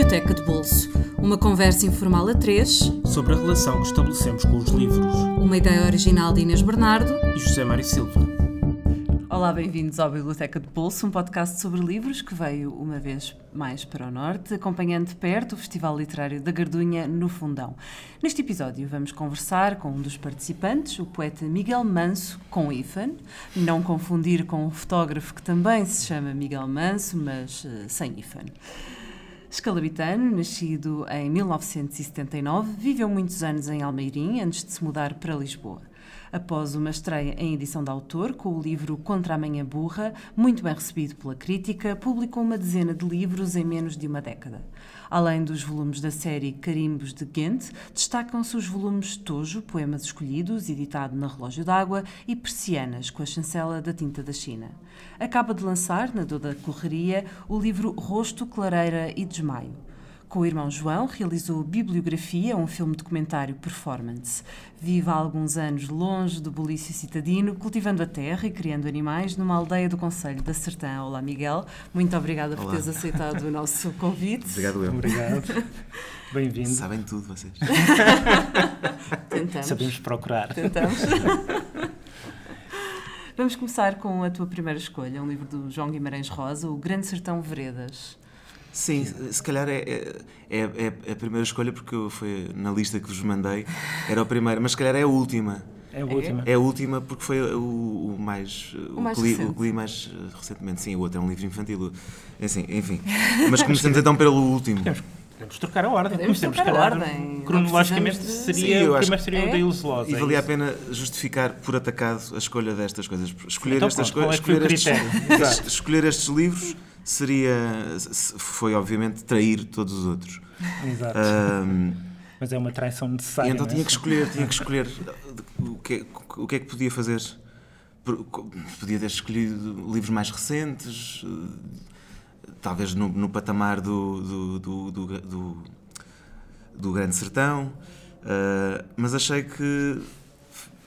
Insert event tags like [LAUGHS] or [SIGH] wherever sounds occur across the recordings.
Biblioteca de Bolso. Uma conversa informal a três sobre a relação que estabelecemos com os livros. Uma ideia original de Inês Bernardo e José Mário Silva. Olá, bem-vindos ao Biblioteca de Bolso, um podcast sobre livros que veio uma vez mais para o Norte, acompanhando de perto o Festival Literário da Gardunha no Fundão. Neste episódio vamos conversar com um dos participantes, o poeta Miguel Manso, com Ifan, não confundir com um fotógrafo que também se chama Miguel Manso, mas uh, sem Ifan. Escalabitano, nascido em 1979, viveu muitos anos em Almeirim antes de se mudar para Lisboa. Após uma estreia em edição de autor, com o livro Contra a Manhã Burra, muito bem recebido pela crítica, publicou uma dezena de livros em menos de uma década. Além dos volumes da série Carimbos de Ghent, destacam-se os volumes Tojo, Poemas Escolhidos, editado na Relógio d'Água, e Persianas, com a chancela da tinta da China. Acaba de lançar, na Doda Correria, o livro Rosto, Clareira e Desmaio. Com o irmão João, realizou Bibliografia, um filme documentário performance. Vive há alguns anos longe do bulício citadino, cultivando a terra e criando animais numa aldeia do Conselho da Sertã. Olá, Miguel. Muito obrigada Olá. por teres aceitado o nosso [LAUGHS] convite. Obrigado, eu. Obrigado. [LAUGHS] Bem-vindo. Sabem tudo, vocês. [LAUGHS] Tentamos. Sabemos procurar. Tentamos. Vamos começar com a tua primeira escolha, um livro do João Guimarães Rosa, O Grande Sertão Veredas. Sim, se calhar é, é, é, é, a primeira escolha, porque foi na lista que vos mandei, era a primeira, mas se calhar é a última. É a última. É a última porque foi o, o mais. O, mais que li, o que li mais eh, recentemente. Sim, o outro é um livro infantil. Assim, enfim. Mas começamos então pelo último. Podemos trocar a ordem. Podemos trocar a ordem. Cronologicamente de... seria, Sim, o primeiro seria é? o da Ilusosa. E valia a pena justificar por atacado a escolha destas coisas. Escolher então, estas coisas. É escolher, estes, [LAUGHS] escolher estes livros seria. Foi, obviamente, trair todos os outros. Exato. Um, Mas é uma traição necessária. então tinha que escolher, tinha que escolher o que, o que é que podia fazer. Podia ter escolhido livros mais recentes, talvez no, no patamar do, do, do, do, do, do Grande Sertão, uh, mas achei que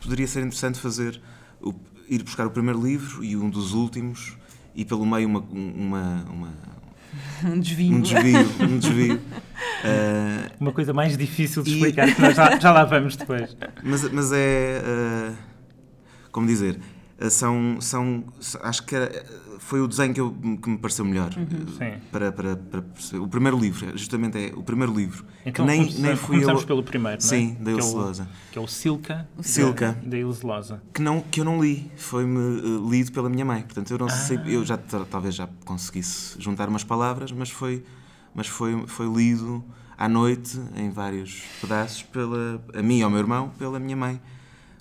poderia ser interessante fazer o, ir buscar o primeiro livro e um dos últimos e pelo meio uma, uma, uma [LAUGHS] um desvio. Um desvio. Um desvio. Uh, [LAUGHS] uma coisa mais difícil de explicar, e... que nós já, já, lá vamos depois. [LAUGHS] Mas, mas é. Uh, como dizer? São, são. Acho que era, foi o desenho que, eu, que me pareceu melhor. Uhum. Para, para, para perceber. O primeiro livro, justamente é o primeiro livro. Então, que nem, começamos, nem fui eu. pelo primeiro, não é? Sim, da Ilse Loza. Que é o Silca. Silca. Da Ilse Loza. Que, não, que eu não li. Foi-me uh, lido pela minha mãe. Portanto, eu não ah. sei. Eu já talvez já conseguisse juntar umas palavras, mas foi, mas foi, foi lido à noite, em vários pedaços, pela, a mim e ao meu irmão, pela minha mãe.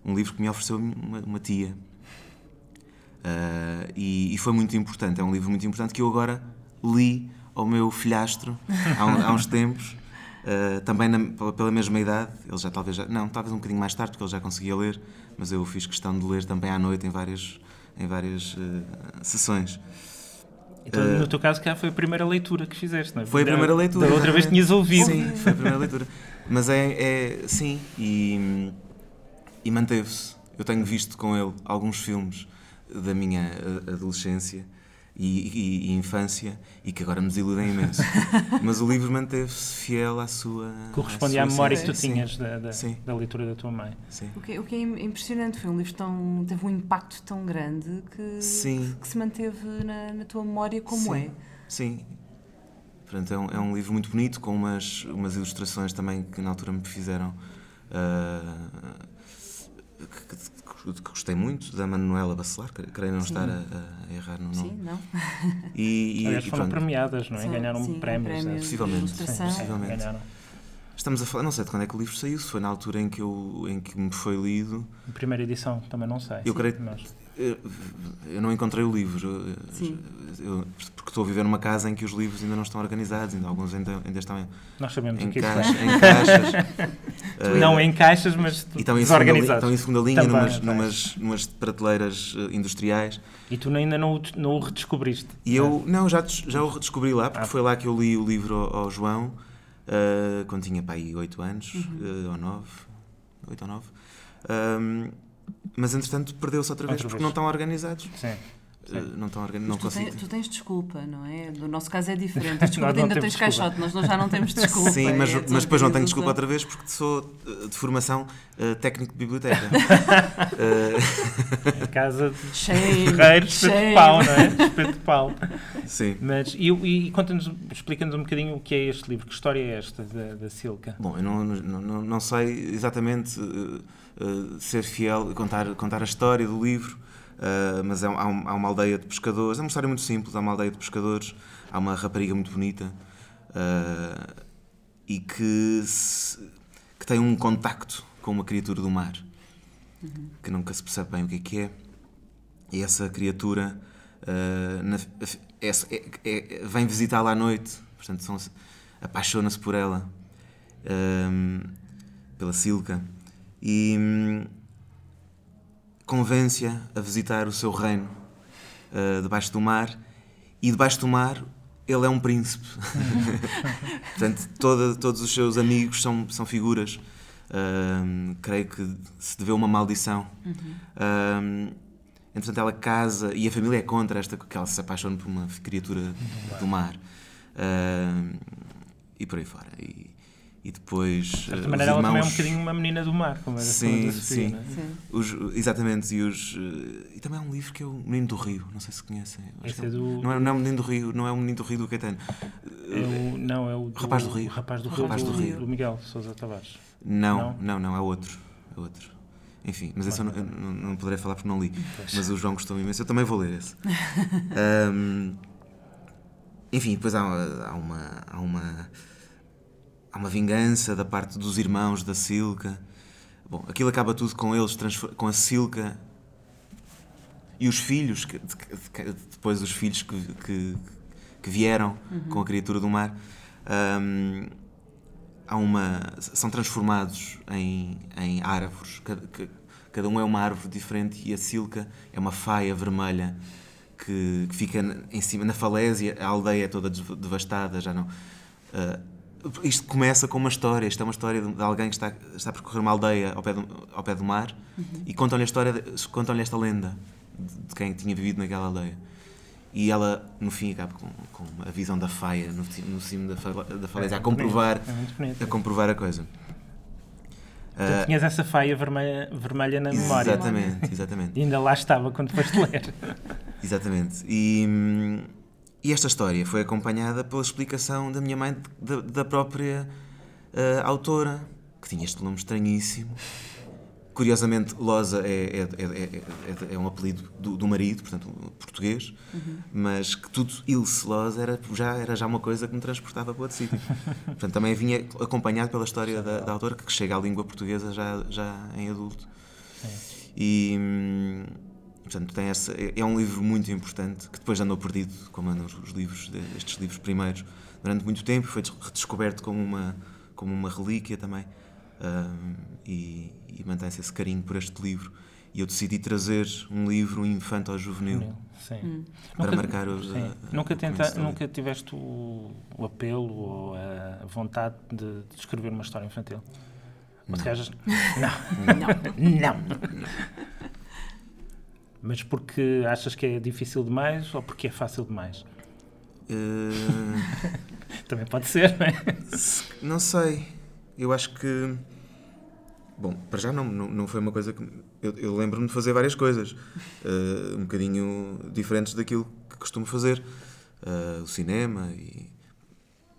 Um livro que me ofereceu uma, uma tia. Uh, e, e, foi muito importante, é um livro muito importante que eu agora li ao meu filhastro há, um, há uns tempos, uh, também na, pela mesma idade, ele já talvez, já, não, talvez um bocadinho mais tarde, porque ele já conseguia ler, mas eu fiz questão de ler também à noite em várias, em várias uh, sessões. Então, no teu caso, cá foi a primeira leitura que fizeste, não é? Foi a primeira leitura. Da outra vez tinhas ouvido. Sim, foi a primeira leitura. Mas é, é sim, e, e manteve-se. Eu tenho visto com ele alguns filmes da minha adolescência e, e, e, infância e que agora me desiludem imenso. [LAUGHS] Mas o livro manteve-se fiel à sua. Correspondia à, sua à memória que tu tinhas da, da, da, leitura da tua mãe. Sim. O, que, o que é impressionante foi um livro tão. teve um impacto tão grande que, que, que se manteve na, na, tua memória como Sim. é. Sim. Portanto, é um, é um, livro muito bonito, com umas, umas ilustrações também que na altura me fizeram. Uh, que, que, gostei muito, da Manuela Bacelar, creio não sim. estar a, a, errar no nome. Sim, não. E, e, [LAUGHS] Aliás, foram pronto. premiadas, não é? São, Ganharam sim, prémios. Um possivelmente. Sim, possivelmente. Ganharam. Estamos a falar, não sei de quando é que o livro saiu, se foi na altura em que, eu, em que me foi lido. Primeira edição, também não sei. Eu creio mas... Eu não encontrei o livro, Sim. Eu, porque estou a viver numa casa em que os livros ainda não estão organizados, ainda alguns ainda, ainda estão em, Nós sabemos em, que caixa, em caixas. uh, [LAUGHS] não em caixas, mas e estão em desorganizados. Estão em segunda linha, Também, numas, numas, numas, prateleiras uh, industriais. E tu ainda não, não o redescobriste? E eu, não, já, já o redescobri lá, porque ah. foi lá que eu li o livro ao, ao João, uh, quando tinha aí 8 anos, uhum. ou 9, 8 ou 9. Um, mas entretanto perdeu-se outra vez outra porque vez. não estão organizados. Sim. eh, não, estão organ... não tu, consigo. tens, tu tens desculpa, não é? No nosso caso é diferente. Desculpa, [LAUGHS] ainda tens desculpa. caixote, nós já não temos [LAUGHS] desculpa. Sim, mas, é mas depois não tenho desculpa outra vez porque sou eh, de formação eh, técnico de biblioteca. [LAUGHS] Em casa de Shame, ferreiro, espeto de pau, não é? Espeto de pau. sim. Mas, e, e conta-nos, explica-nos um bocadinho o que é este livro, que história é esta da, da Silca? Bom, eu não, não, não, não sei exatamente eh, eh, ser fiel, contar, contar a história do livro, eh, mas é, há, um- há uma aldeia de pescadores, é uma história muito simples, há uma aldeia de pescadores, há uma rapariga muito bonita eh, e que, se- que tem um contacto com uma criatura do mar, que nunca se percebe bem o que é que é, e essa criatura na- é- é- é- vem visitá-la à noite, portanto apaixona-se por ela, pela Silca, e hum, convence-a a visitar o seu reino eh, debaixo do mar, e debaixo do mar ele é um príncipe. [LAUGHS] portanto, toda- todos os seus amigos são, são figuras. Ahm, creio que se deveu uma maldição. Ahm, entretanto, ela casa e a família é contra esta que ela se apaixone por uma criatura do mar. Ahm, e por aí fora. E, e depois. De certa maneira, os ela também é um irmãos- bocadinho uma menina do mar, como era a Sim, da Sofia, sim. não é? Sim. os- exatamente, e os. eh, E também há um livro que é o Menino do Rio, não sei se conhecem. Esse que é do- Não é, não é o Menino do Rio, não é o Menino do Rio do Caetano. É o, não, é o do, Rapaz do Rio. o Rapaz do Rapaz Rio, do do, Rio. do Miguel Sousa Tavares. Não, não, não, é outro. É outro. Enfim, mas esse eu não, eu não, não poderei falar porque não li. Mas o João gostou imenso, eu também vou ler esse. [LAUGHS] Ahm, enfim, depois há, há uma. Há uma há uma vingança da parte dos irmãos da Silca. Bom, aquilo acaba tudo com eles, com a Silca e os filhos, que- de- de- depois os filhos que, que, que vieram com a criatura do mar, hum, há uma, são transformados em, em árvores. Cada, cada um é uma árvore diferente e a Silca é uma faia vermelha que, fica em cima, na falésia, a aldeia é toda devastada, já não. ah, isto começa com uma história. Isto é uma história de alguém que está, está a percorrer uma aldeia ao pé do, ao pé do mar e contam-lhe a história, de- contam-lhe esta lenda de, quem tinha vivido naquela aldeia. E ela, no fim, acaba com, com a visão da faia no, no cimo da, fa- da falésia, a muito comprovar, É a comprovar a coisa. Portanto, tinhas essa faia vermelha, vermelha na memória. Exatamente, exatamente. E ainda lá estava quando foste ler. [LAUGHS] Exatamente. E, hum, e esta história foi acompanhada pela explicação da minha mãe, da, da própria ah, autora, que tinha este nome estranhíssimo. Curiosamente, Loza é, é, é, é- é- é um apelido do, do marido, portanto, português, mas que tudo Ilse Loza era já, era já uma coisa que me transportava para outro sítio. [LAUGHS] Portanto, também vinha acompanhado pela história da, da autora, que chega à língua portuguesa já, já em adulto. E, hum, portanto, tem essa, é é um livro muito importante que depois andou perdido, como andam os livros, estes livros primeiros, durante muito tempo. Foi des- redescoberto como uma, como uma relíquia também. Hum, e, e mantém-se esse carinho por este livro. E eu decidi trazer um livro infanto-juvenil Sim. para Nunca- marcar o. sim. a- nunca, o tenta, nunca tiveste o, o apelo ou a vontade de, de escrever uma história infantil? Ou te achas- [LAUGHS] Não. Não. Mas porque achas que é difícil demais ou porque é fácil demais? Eh, [LAUGHS] Também pode ser, não é? Não sei. Eu acho que. Bom, para já não, não, não foi uma coisa que. Eu, eu lembro-me de fazer várias coisas, eh, um bocadinho diferentes daquilo que costumo fazer. Eh, o cinema e.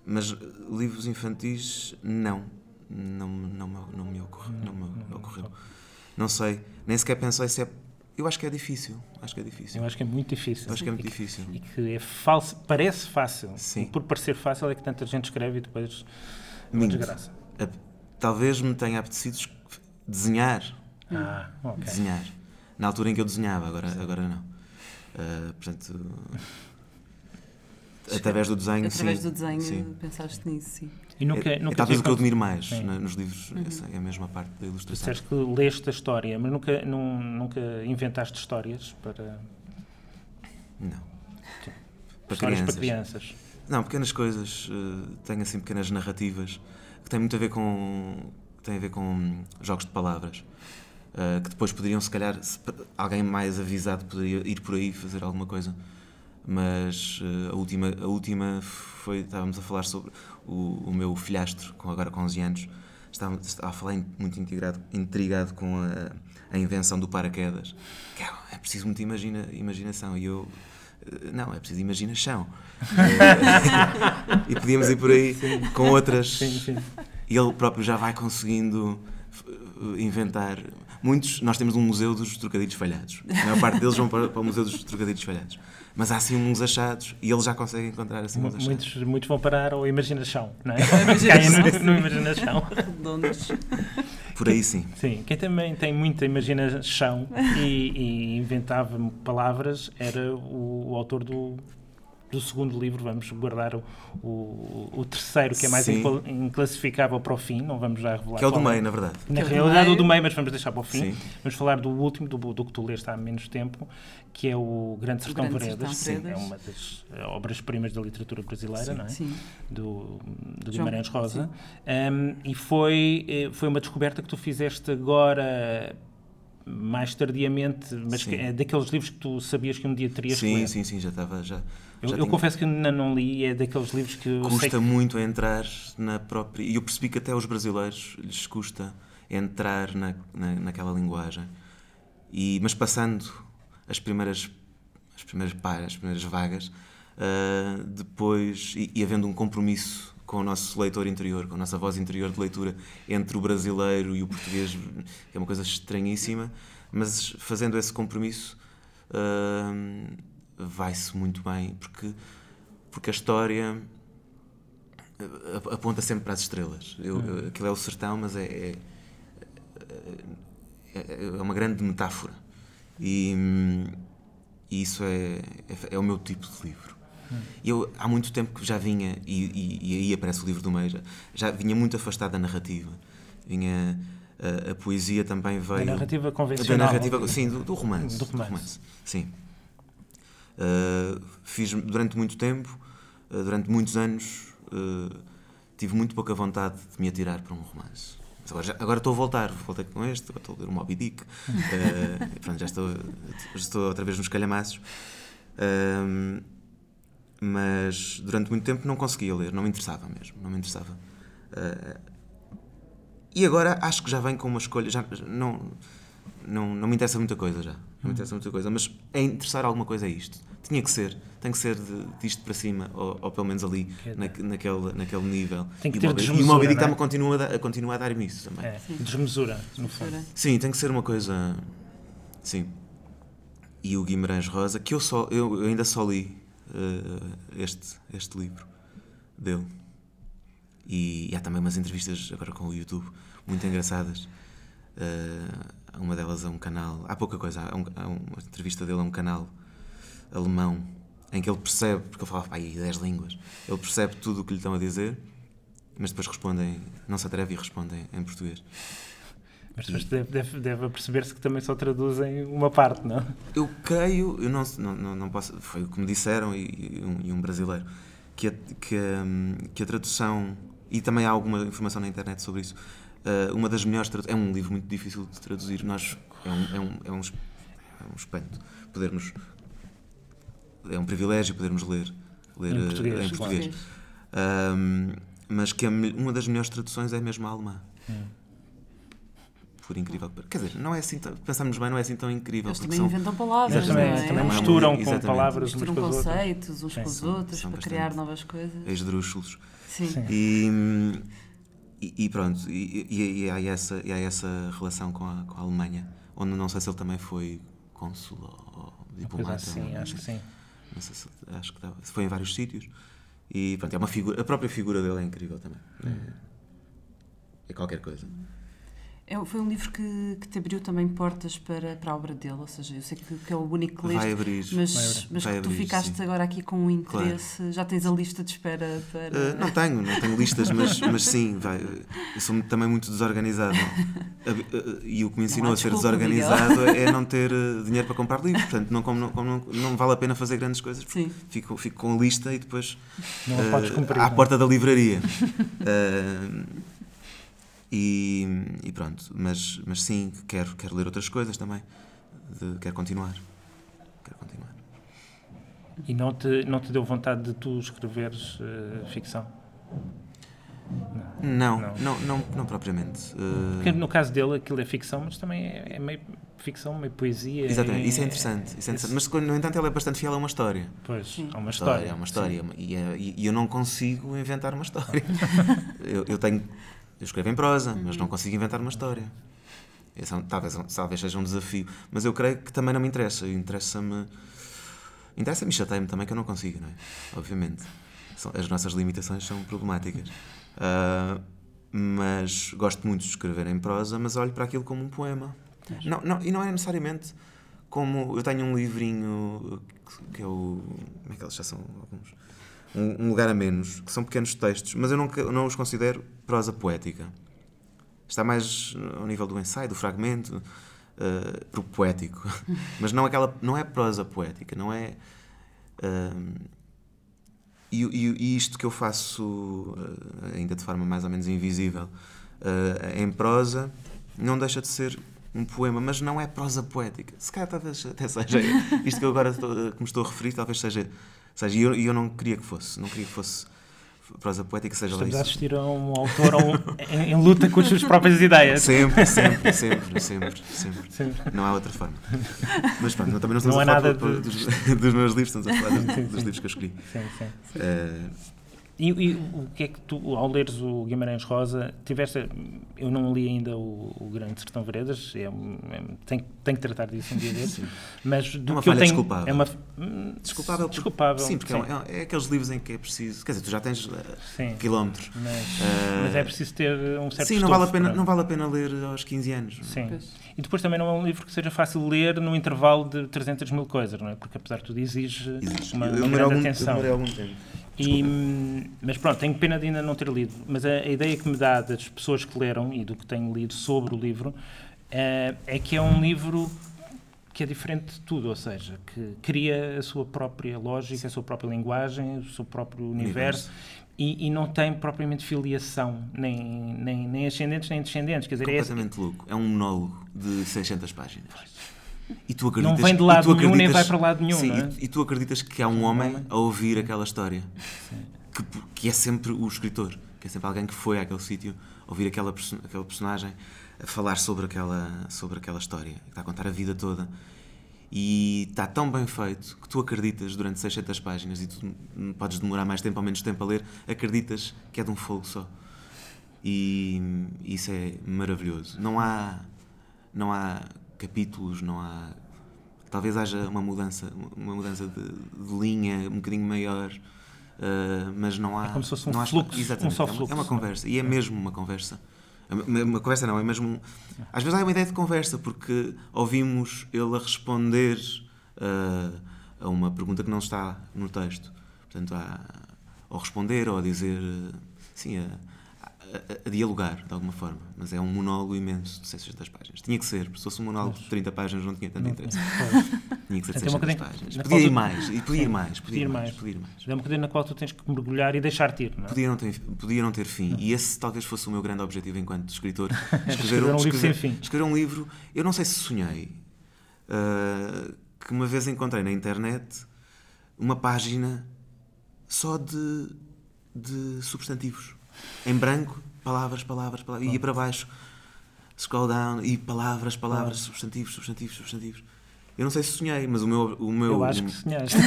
Mas livros infantis, não. Não, não, me- não me ocorre, não me ocorreu. Não sei. Nem sequer pensei se é. Eu acho que é difícil. Acho que é difícil. Eu acho que é muito difícil. Eu acho que é muito E que- difícil. E que é falso, parece fácil. Sim. E por parecer fácil é que tanta gente escreve e depois é uma desgraça. A- Talvez me tenha apetecido es- desenhar Ah, ok. desenhar. Na altura em que eu desenhava, agora, agora não. Ah, portanto, [LAUGHS] através do desenho, Através sim, do desenho sim. pensaste nisso, sim. E nunca, é, é nunca talvez te o que eu admiro mais na- nos livros, essa é a mesma parte da ilustração. disseste que leste a história, mas nunca, nun- nunca inventaste histórias para, Não. Para histórias crianças. para crianças. Não, pequenas coisas, eh, tenho assim pequenas narrativas que têm muito a ver com têm a ver com jogos de palavras. Uh, que depois poderiam, se calhar, se alguém mais avisado poderia ir por aí fazer alguma coisa. Mas uh, a, última, a última foi. Estávamos a falar sobre o, o meu filhastro, com, agora com 11 anos. Estava, estava a falar muito intrigado, intrigado com a, a invenção do paraquedas. Que é, é preciso muita imagina, imaginação. E eu. uh, Não, é preciso imaginação. [LAUGHS] [LAUGHS] e podíamos ir por aí com outras. Sim, sim. E ele próprio já vai conseguindo f- inventar. Muitos, nós temos um museu dos trocadilhos falhados. A maior parte deles vão para, para o museu dos trocadilhos falhados. Mas há assim uns achados e ele já consegue encontrar assim uns achados. Muitos, muitos vão parar ao imaginação, não é? [LAUGHS] imaginação. Caem no, no imaginação. Redondos. Por aí sim. Sim, quem também tem muita imaginação e, e inventava palavras era o, o autor do, do segundo livro. Vamos guardar o, o, o terceiro, que é mais Sim. incla- inclassificável para o fim. Não vamos já revelar. Que é o do qual meio, na verdade. Na Que é realidade, meio. o do meio, mas vamos deixar para o fim. Sim. Vamos falar do último, do, do que tu leste há menos tempo, que é o Grande Sertão Veredas. Sim, é uma das eh, obras-primas da literatura brasileira, não é? Sim. do, do João, Guimarães Rosa. Um, e foi, eh, foi uma descoberta que tu fizeste agora mais tardiamente, mas que é daqueles livros que tu sabias que um dia terias que Sim, ler. sim, sim, já estava. Já, Eu, já eu tinha- confesso que ainda não li, é daqueles livros que eu Custa que muito entrar na própria. E eu percebi que até aos brasileiros lhes custa entrar na, na, naquela linguagem. E, mas passando as primeiras, as primeiras páginas, as primeiras vagas, ah, depois. E, e havendo um compromisso com o nosso leitor interior, com a nossa voz interior de leitura entre o brasileiro e o português, que é uma coisa estranhíssima, mas fazendo esse compromisso. ah, vai-se muito bem porque porque a história ap- aponta sempre para as estrelas. Eu, eu- aquilo é o sertão, mas é, é, é, é uma grande metáfora. E, hum, e isso é, é, é o meu tipo de livro. E Eu, há muito tempo que já vinha, e, e, e aí aparece o livro do meio, já, vinha muito afastado da narrativa. Vinha, a, a poesia também veio. da narrativa Da convencional. narrativa, sim, do, do romance. Do romance. Sim. Uh, fiz durante muito tempo, uh, durante muitos anos, uh, tive muito pouca vontade de me atirar para um romance. Mas agora, já- agora estou a voltar, voltei com este, agora estou a ler o Moby Dick, [LAUGHS] pronto, já estou, já estou outra vez nos calhamaços. Um, mas durante muito tempo não conseguia ler, não me interessava mesmo, não me interessava. Uh, e agora acho que já vem com uma escolha, já não, não, não me interessa muita coisa já, não me interessa muita coisa, mas é interessar alguma coisa a isto. Tinha que ser, tem que ser de, disto para cima, ou, ou pelo menos ali, na, naquele, naquele nível. Tem que e ter o Moby- E o desmesura, Moby Dick é? está-me a continuar a, dar-me isso também. É, desmesura, no fundo. Sim, tem que ser uma coisa. Sim. E o Guimarães Rosa, que eu, só, eu, eu ainda só li este, este livro dele. E, há também umas entrevistas agora com o YouTube muito engraçadas. Eh, uma delas a um canal. Há pouca coisa, há, um- há uma entrevista dele a um canal alemão em que ele percebe, porque ele falava pá, aí 10 línguas, ele percebe tudo o que lhe estão a dizer, mas depois respondem, não se atreve e respondem em português. Mas depois deve, deve, deve perceber-se que também só traduzem uma parte, não? Eu creio, eu não, não, não, posso, foi o que me disseram e, e um, e um brasileiro, que a, que, a, que a tradução, e também há alguma informação na internet sobre isso, eh, uma das melhores traduções, é um livro muito difícil de traduzir, nós, é um, é um, é um, é um espanto podermos, é um privilégio podermos ler, ler Em eh, português, em claro. português. Ahm, mas que a uma das melhores traduções é mesmo a alemã. Por incrível que pareça. Quer dizer, não é assim tão, pensamos bem, não é assim tão incrível. Eles também são- inventam palavras, Também, não é? também uma- misturam com exatamente. palavras Misturam conceitos uns Sim, com os outros são para criar novas coisas. esdrúxulos. Sim. Sim. E, e, e pronto, e, e- e há essa, e há essa relação com a, com a Alemanha, onde não sei se ele também foi cônsul ou, diplomata. não acho que sim. Não sei se, acho que estava- foi em vários sítios. E pronto, é uma figura, a própria figura dele é incrível também. É, é qualquer coisa. É, foi um livro que, que te abriu também portas para, para a obra dele, ou seja, eu sei que, que é o único que leste, Vai abrir. Vai mas, abrir. mas Vai que tu abrir, ficaste sim. agora aqui com um interesse, já tens a lista de espera para... Uh, não tenho, não tenho listas, mas, [LAUGHS] mas sim, vai, eu sou também muito desorganizado. [LAUGHS] A- E o que me ensinou a ser desorganizado [LAUGHS] é não ter dinheiro para comprar livros. Portanto, não, como, não, como não, não vale a pena fazer grandes coisas. Sim. Fico, fico com a lista e depois Não a uh, podes cumprir. à não é? porta da livraria. Uh, E, e pronto, mas, mas sim, quero, quero ler outras coisas também. De, quero continuar. Quero continuar. E não te, não te deu vontade de tu escreveres uh, ficção? Não, não, não, não, não propriamente. Uh... Porque no caso dele aquilo é ficção, mas também é, é meio ficção, meio poesia. Exatamente, isso é interessante. Isso é interessante. Mas, no entanto, ele é bastante fiel a uma história. Pois, a uma história. É uma história. E, é, e, eu não consigo inventar uma história. [LAUGHS] eu, eu, tenho. Eu escrevo em prosa, mas não consigo inventar uma história. Esse, é talvez, talvez seja um desafio. Mas eu creio que também não me interessa. Interessa-me. Interessa-me e chateia-me também que eu não consigo, não é? Obviamente. As nossas limitações são problemáticas. Uh, mas gosto muito de escrever em prosa, mas olho para aquilo como um poema. Não, não, e não é necessariamente como. Eu tenho um livrinho que é o. Como é que eles já são? Alguns. Um, um, lugar a menos, que são pequenos textos, mas eu não, não os considero prosa poética. Está mais ao nível do ensaio, do fragmento, uh, poético. [LAUGHS] mas não, aquela, não é prosa poética, não é. Uh, e, e, e, isto que eu faço, eh, ainda de forma mais ou menos invisível, uh, em prosa, não deixa de ser um poema, mas não é prosa poética. Se calhar talvez até seja [LAUGHS] isto que eu agora estou, que me estou a referir, talvez seja. Seja e eu, eu não queria que fosse. Não queria que fosse prosa poética seja Estamos a assistir a um autor um, em, em, luta com as suas próprias ideias. Sempre, sempre, sempre, sempre, sempre. sempre. Não há outra forma. Mas pronto, também não estamos não a falar nada de... dos, [LAUGHS] dos, meus livros, estamos a falar dos, sim, dos livros que eu escolhi. Sim, sim. Uh, e, e, o que é que tu, ao leres o Guimarães Rosa, tiveste. Eu não li ainda o, o Grande Sertão Veredas, é, é, tenho, tenho que tratar disso um dia [LAUGHS] desses, mas do é uma que falha eu tenho. desculpável. É uma, desculpável. Desculpável. Sim, porque é sim. É, é, aqueles livros em que é preciso. Quer dizer, tu já tens uh, quilómetros. Mas, uh, mas, é preciso ter um certo Sim, não vale, a pena, não vale a pena ler aos 15 anos. Sim. E depois também não é um livro que seja fácil de ler no intervalo de 300 mil coisas, não é? Porque apesar de tudo exige, exige. uma, uma grande algum, atenção. Eu algum tempo. E, mas pronto, tenho pena de ainda não ter lido. Mas a, a, ideia que me dá das pessoas que leram e do que tenho lido sobre o livro é, é que é um livro que é diferente de tudo, ou seja, que cria a sua própria lógica, a sua própria linguagem, o seu próprio universo. universo. E, e, não tem propriamente filiação, nem, nem, nem ascendentes nem descendentes. Quer dizer, é Completamente é louco. É um monólogo de 600 páginas. E tu acreditas, não vem de lado nenhum, nem vai para lado nenhum. Sim, é? e, tu acreditas que há um homem a ouvir aquela história. Que, que, é sempre o escritor, que é sempre alguém que foi àquele sítio ouvir aquela, aquela personagem a falar sobre aquela, sobre aquela história, que está a contar a vida toda. E está tão bem feito que tu acreditas durante 600 páginas e tu podes demorar mais tempo ou menos tempo a ler, acreditas que é de um fogo só. E isso é maravilhoso. Não há, não há capítulos, não há. Talvez haja uma mudança, uma mudança de, de linha um bocadinho maior, uh, mas não há. É como se fosse um não fluxo. exatamente, um só fluxo. É uma conversa. E é mesmo uma conversa. Uma conversa não, é mesmo. Às vezes há uma ideia de conversa, porque ouvimos ele a responder uh, a uma pergunta que não está no texto. Portanto, há, ou responder, ou a dizer. Sim, a, a, a, dialogar, de alguma forma. Mas é um monólogo imenso de 600 páginas. Tinha que ser, se fosse um monólogo de 30 páginas não tinha tanto interesse. Tinha que ser de 600 é páginas. Podia ir mais, e podia ir mais, podia ir mais. Podia ir mais. É uma cadeira na qual tu tens que mergulhar e deixar-te ir, não é? Podia não ter, podia não ter fim. E esse talvez fosse o meu grande objetivo enquanto escritor. [LAUGHS] Escrever, um, livro sem fim. Escrever um livro, eu não sei se sonhei, uh, que uma vez encontrei na internet uma página só de, de substantivos em branco, palavras, palavras, palavras, e ia para baixo, scroll down, e palavras, palavras, substantivos, substantivos, substantivos. Eu não sei se sonhei, mas o meu. O meu eu acho que [LAUGHS] sonhaste.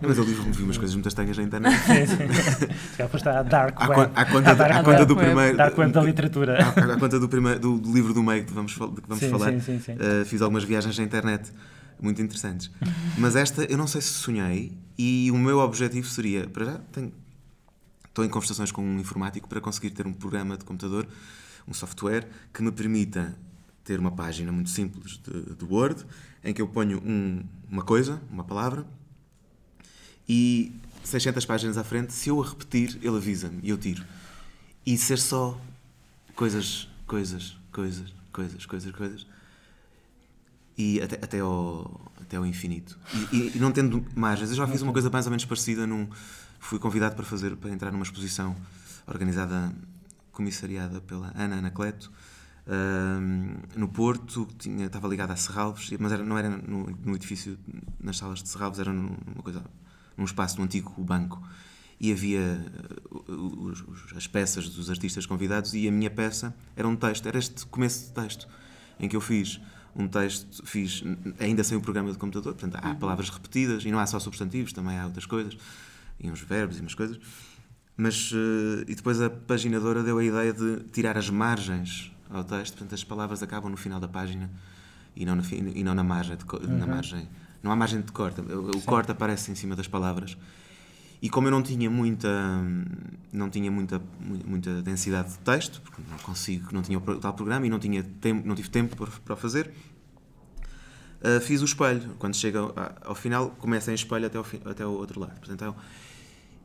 mas eu livro-me vi umas coisas muito estranhas na internet. Sim, sim. Se calhar foste à Dark Web. À, conta, dark à conta do primeiro. Dark Web da literatura. À, à conta do, primeiro, do, do, livro do meio que vamos, que vamos sim, falar. Sim, sim, sim. Uh, fiz algumas viagens na internet muito interessantes. mas esta, eu não sei se sonhei, e o meu objetivo seria. Para já, tenho, Estou em conversações com um informático para conseguir ter um programa de computador, um software, que me permita ter uma página muito simples de, de Word, em que eu ponho um, uma coisa, uma palavra, e 600 páginas à frente, se eu a repetir, ele avisa-me e eu tiro. E ser só coisas, coisas, coisas, coisas, coisas, coisas. E até, até, ao, até ao infinito. E, e, e não tendo margens. Eu já fiz uma coisa mais ou menos parecida num fui convidado para fazer para entrar numa exposição organizada comissariada pela Ana Anacleto. Um, no Porto, tinha, estava ligada a Serralves, mas era, não era no, no, edifício, nas salas de Serralves, era numa coisa, num espaço, num antigo banco. E havia uh, os, os, as peças dos artistas convidados, e a minha peça era um texto, era este começo de texto, em que eu fiz um texto, fiz ainda sem o programa de computador, portanto há uhum. palavras repetidas, e não há só substantivos, também há outras coisas, e uns verbos e umas coisas. Mas, uh, e depois a paginadora deu a ideia de tirar as margens ao texto, portanto as palavras acabam no final da página e não na, e não na margem, de, uhum. na margem. Não há margem de corte, o, o corte aparece em cima das palavras. E como eu não tinha muita não tinha muita muita densidade de texto, porque não consigo, não tinha o tal programa e não tinha tempo, não tive tempo para, para fazer, uh, fiz o espelho. Quando chega ao, final, começa em espelho até, ao, até o outro lado. Portanto, então,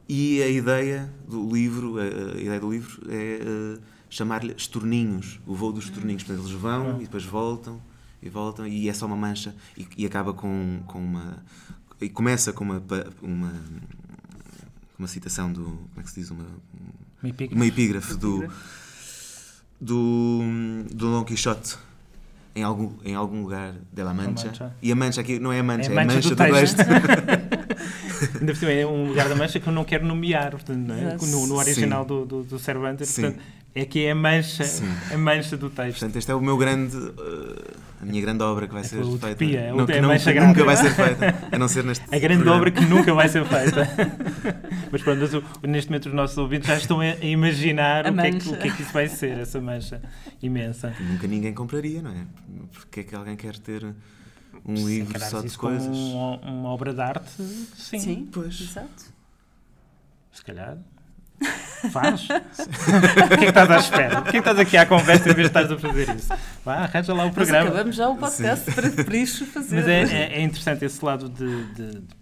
e a ideia do livro, a, a ideia do livro é uh, chamar-lhe estorninhos, o voo dos estorninhos. Portanto, eles vão e depois voltam e voltam e é só uma mancha e, e acaba com, com uma e começa com uma, uma uma citação do como é que se diz uma uma epígrafe, uma epígrafe do, do do Don Quixote em algum, em algum lugar de La Mancha. mancha. E a mancha aqui não é a mancha, é, é a mancha, do, do texto. [LAUGHS] [LAUGHS] Ainda por cima é um lugar da mancha que eu não quero nomear, portanto, não é? no, no, original do, do, do Cervantes. Portanto, é que é a mancha, a mancha do texto. Portanto, este é o meu grande, uh, a minha grande obra que vai é ser utopia, feita. É não, que nunca, nunca vai ser feita, a não ser neste [LAUGHS] A grande programa. obra que nunca vai ser feita. [LAUGHS] mas pronto, neste momento os nossos ouvintes já estão a imaginar o que, é que, o que, é que, isso vai ser, essa mancha imensa. nunca ninguém compraria, não é? Porque é que alguém quer ter um livro só de coisas? Um, uma obra de arte, sim. Sim, pois. Exato. Se calhar. Faz? [LAUGHS] o que é que estás à espera? O que é que estás aqui à conversa em vez de estás a fazer isso? Vá, arranja lá o programa. Mas acabamos já o podcast para, para isto fazer. Mas é, é, é, interessante esse lado de, de, de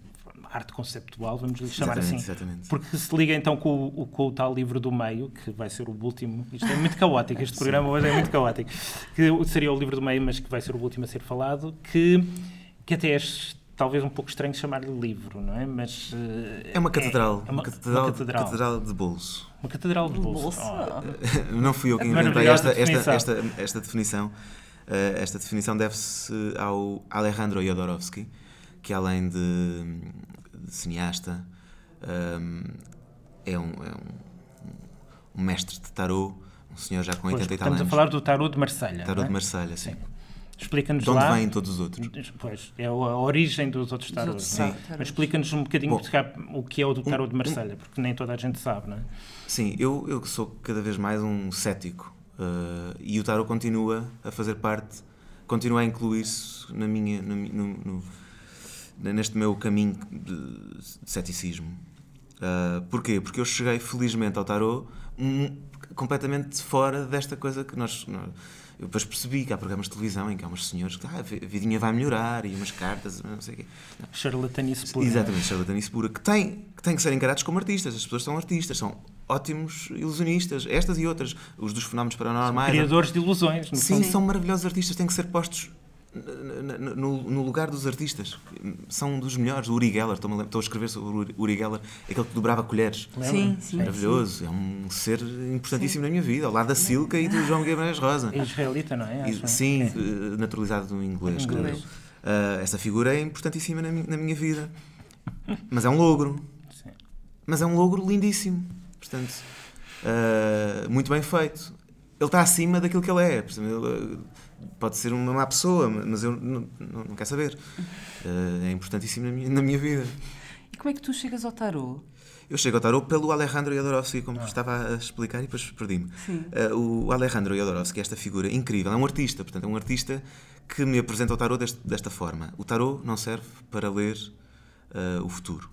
arte conceptual, vamos lhe chamar exatamente, assim. Exatamente. Porque se liga então com o, com o tal livro do meio, que vai ser o último. Isto é muito caótico, este [LAUGHS] programa hoje é muito caótico. Que seria o livro do meio, mas que vai ser o último a ser falado, que, que até é talvez um pouco estranho chamar-lhe livro, não é? Mas uh, é uma catedral, é, é uma, uma, catedral, uma catedral, catedral, de bolso. Uma catedral de bolso. bolso. Oh. [LAUGHS] não fui eu que inventei esta, esta, esta, esta, definição. Uh, esta definição deve-se ao Alejandro Jodorowsky, que além de cineasta um, é, um, é um, um, mestre de tarot, um senhor já com 80 pois, e tal anos. Estamos a falar do tarot de Marselha. Tarot é? de Marselha, sim. sim. Explica-nos de lá. onde vêm todos os outros? Pois, é a origem dos outros tarots. Sim. Mas explica-nos um bocadinho Bom, o que é o do tarot de Marselha, porque nem toda a gente sabe, não é? Sim, eu, eu sou cada vez mais um cético uh, e o tarot continua a fazer parte, continua a incluir-se na minha, no, no, no, neste meu caminho de, ceticismo. Uh, porquê? Porque eu cheguei felizmente ao tarot um, completamente fora desta coisa que nós, nós eu depois percebi que há programas de televisão em que há umas senhoras que ah, a vidinha vai melhorar e umas cartas, não sei o quê. Não. Charlatanice pura. Exatamente, charlatanice pura, que tem, que tem que ser encarados como artistas. As pessoas são artistas, são ótimos ilusionistas, estas e outras, os dos fenómenos paranormais. São criadores de ilusões, no Sim, fundo. são maravilhosos artistas, têm que ser postos no, no, lugar dos artistas. São dos melhores. O Uri Geller, estou, estou a escrever sobre o Uri Geller, aquele que dobrava colheres. Sim, sim. Maravilhoso. Sim. É um ser importantíssimo sim. na minha vida, ao lado da Silca e do João Guimarães Rosa. É israelita, não é? Acho. Sim, é. Eh, naturalizado no inglês. inglês. Uh, essa figura é importantíssima na minha, na minha vida. Mas é um logro. Sim. Mas é um logro lindíssimo. Portanto, uh, muito bem feito. Ele está acima daquilo que ele é. Ele, pode ser uma má pessoa, mas eu não, não, não quero saber. Uh, é importantíssimo na minha, na minha vida. E como é que tu chegas ao tarot? Eu chego ao tarot pelo Alejandro Jodorowsky, como ah. estava a explicar e depois perdi-me. Uh, o Alejandro Jodorowsky, esta figura incrível, é um artista, portanto, é um artista que me apresenta o tarot deste, desta forma. O tarot não serve para ler uh, o futuro.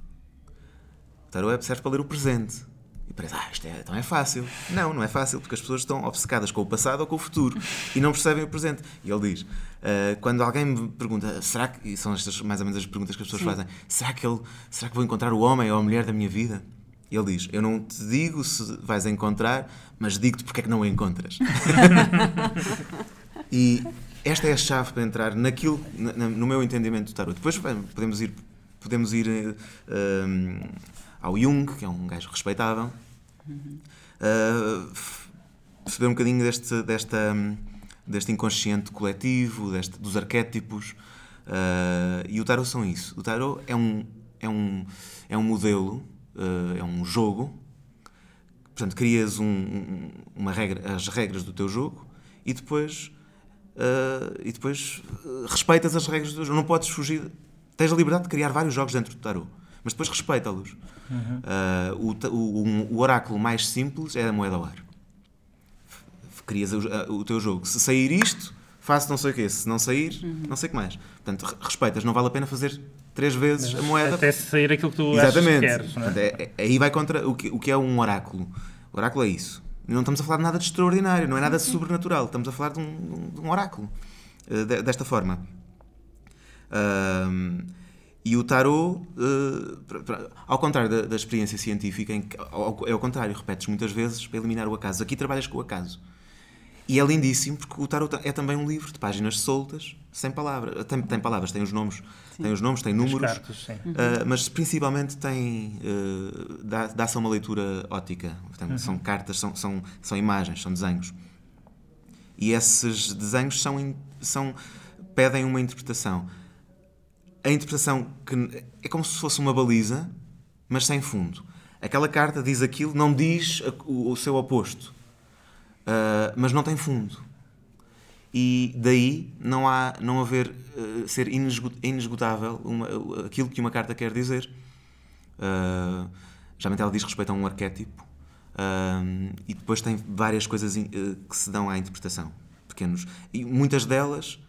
O tarot é, serve para ler o presente. E parece, ah, isto é, então é fácil. Não, não é fácil, porque as pessoas estão obcecadas com o passado ou com o futuro e não percebem o presente. E ele diz: uh, quando alguém me pergunta, será que. E são estas mais ou menos as perguntas que as pessoas Sim. fazem: será que, ele, será que vou encontrar o homem ou a mulher da minha vida? E ele diz: Eu não te digo se vais encontrar, mas digo-te porque é que não o encontras. [LAUGHS] e esta é a chave para entrar naquilo, na, no meu entendimento do tarot. Depois podemos ir, podemos ir uh, ao Jung, que é um gajo respeitável. Uhum. Uh, perceber um bocadinho deste, desta, deste inconsciente coletivo, deste, dos arquétipos. Uh, e o tarot são isso. O tarot é um, é um, é um modelo, uh, é um jogo. Portanto, crias um, um, uma regra, as regras do teu jogo e depois, uh, e depois respeitas as regras do teu jogo. Não podes fugir. Tens a liberdade de criar vários jogos dentro do tarot, mas depois respeita-los. Uhum. o, o, o oráculo mais simples é a moeda ao ar crias o, o, teu jogo. Se sair isto, faço não sei o quê. Se não sair, uhum. não sei o que mais. Portanto, respeitas. Não vale a pena fazer três vezes Mas a moeda. Até sair aquilo que tu Exatamente. achas que queres. É? É, aí vai contra o que, o que é um oráculo. O oráculo é isso. Não estamos a falar de nada de extraordinário, não é nada sobrenatural. Estamos a falar de um, de um oráculo. Uh, desta forma. Um, e o tarot, uh, ao contrário da, da, experiência científica, em que, ao, é ao contrário, repetes muitas vezes para eliminar o acaso. Aqui trabalhas com o acaso. E é lindíssimo porque o tarot é também um livro de páginas soltas, sem palavras. Tem, tem palavras, tem os nomes, tem os nomes, tem números, cartas, uh, mas principalmente tem uh, dá-se uma leitura ótica. Portanto, uhum. São cartas, são, são, são imagens, são desenhos. E esses desenhos são, são pedem uma interpretação. A interpretação que é como se fosse uma baliza, mas sem fundo. Aquela carta diz aquilo, não diz o, seu oposto uh, mas não tem fundo. E daí não há não haver uh, ser inesgotável uma, aquilo que uma carta quer dizer. Uh, geralmente ela diz respeito a um arquétipo e depois tem várias coisas que se dão à interpretação, pequenos. E muitas delas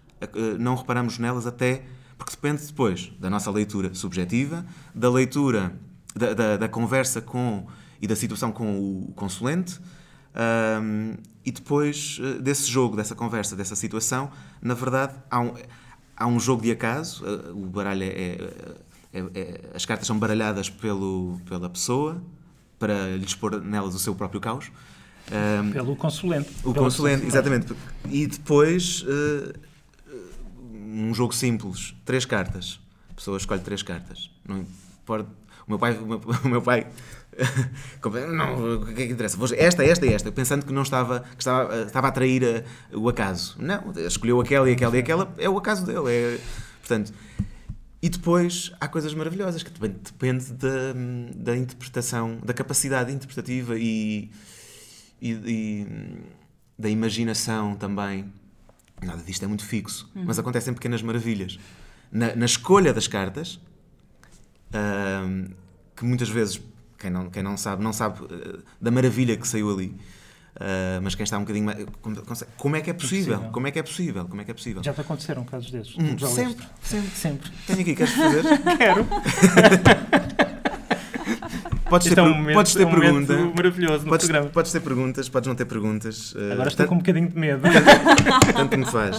não reparamos nelas até porque depende depois da nossa leitura subjetiva, da leitura, da, da, da conversa com e da situação com o consulente, um, e depois eh, desse jogo, dessa conversa, dessa situação, na verdade, há um, há um jogo de acaso. Eh, o baralho é, é, é, é, as cartas são baralhadas pelo, pela pessoa para lhes pôr nelas o seu próprio caos. Um, pelo consulente. O consulente, exatamente. E depois, uh, um jogo simples, três cartas. A pessoa escolhe três cartas. Não importa. O meu pai, o meu, [LAUGHS] pai [LAUGHS] não, o que é que interessa? Esta, esta e esta, pensando que não estava, que estava, estava a atrair a, o acaso. Não, escolheu aquela e aquela e aquela, é o acaso dele. É, portanto, e depois há coisas maravilhosas que depende, da, da interpretação, da capacidade interpretativa e, e, e, da imaginação também. Nada disto é muito fixo, uhum. mas acontecem pequenas maravilhas. Na, na escolha das cartas, que muitas vezes quem não, quem não sabe, não sabe uh, da maravilha que saiu ali. Uh, mas quem está um bocadinho mais. Como, como é que é possível? Impossível. Como é que é possível? Como é que é possível? Já te aconteceram casos desses? Hum, sempre, sempre, sempre. Tenho aqui, queres fazer? [LAUGHS] Quero. [LAUGHS] podes ter, é um momento, podes ter é um pergunta. maravilhoso no podes, programa. Podes ter perguntas, podes não ter perguntas. Uh, Agora estou tanto, com um bocadinho de medo. [LAUGHS] Tanto me faz.